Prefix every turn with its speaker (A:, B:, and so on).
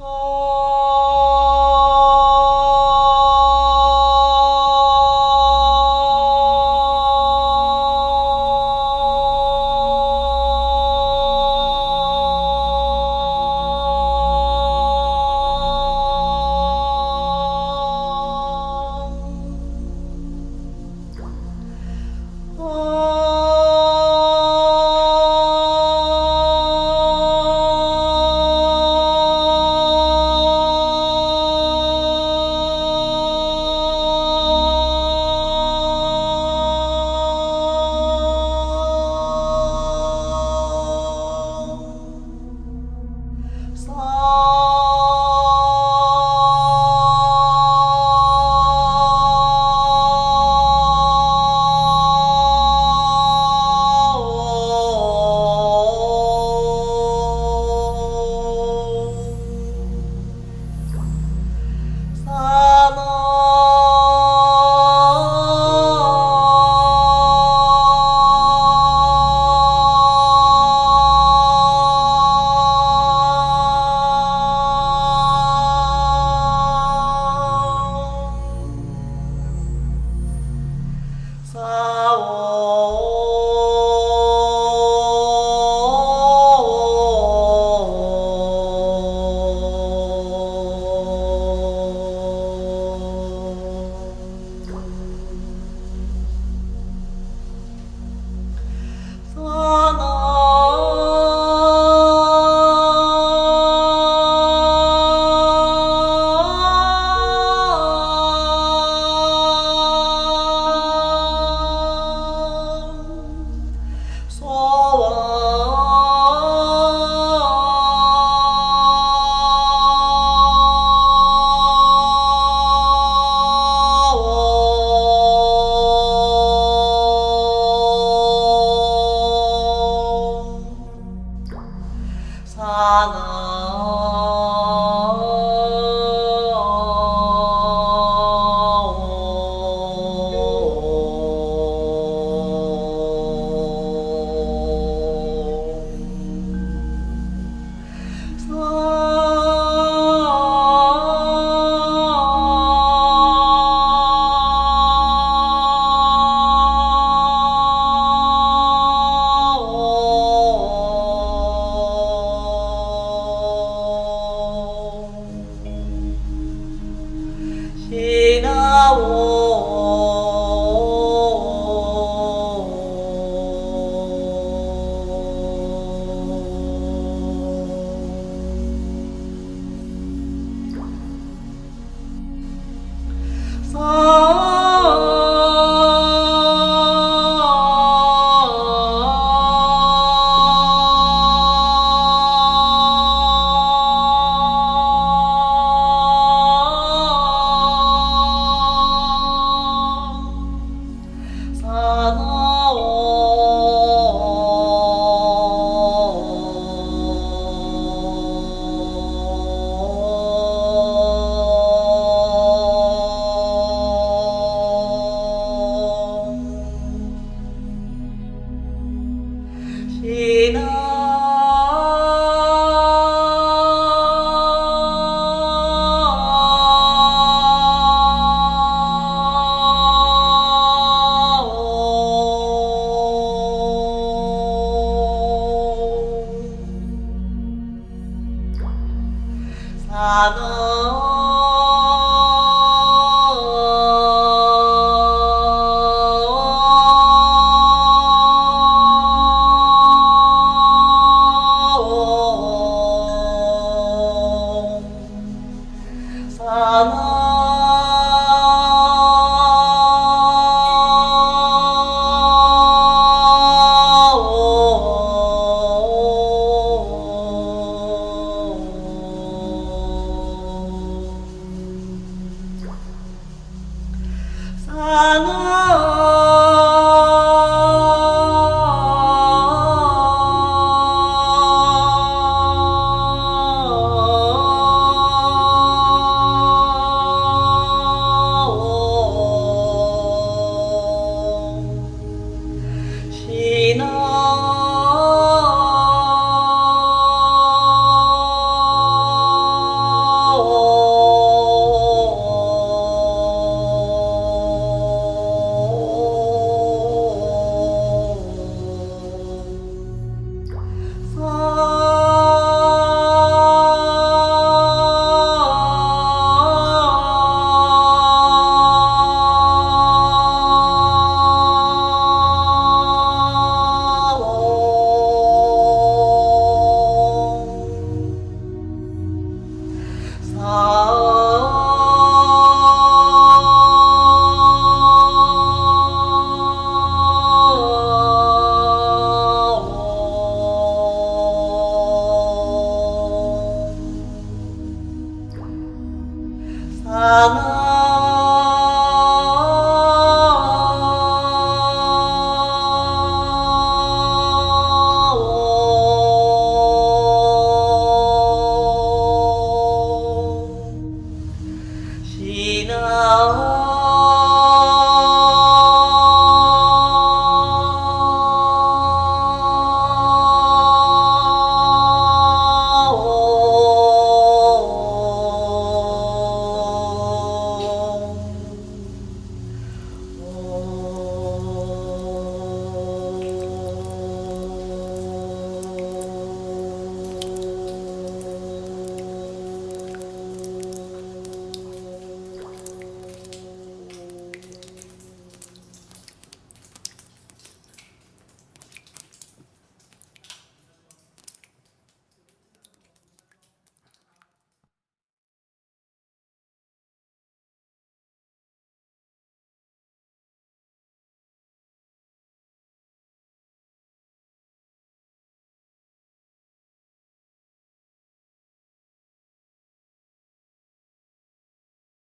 A: Oh. Oh. আদর Mama.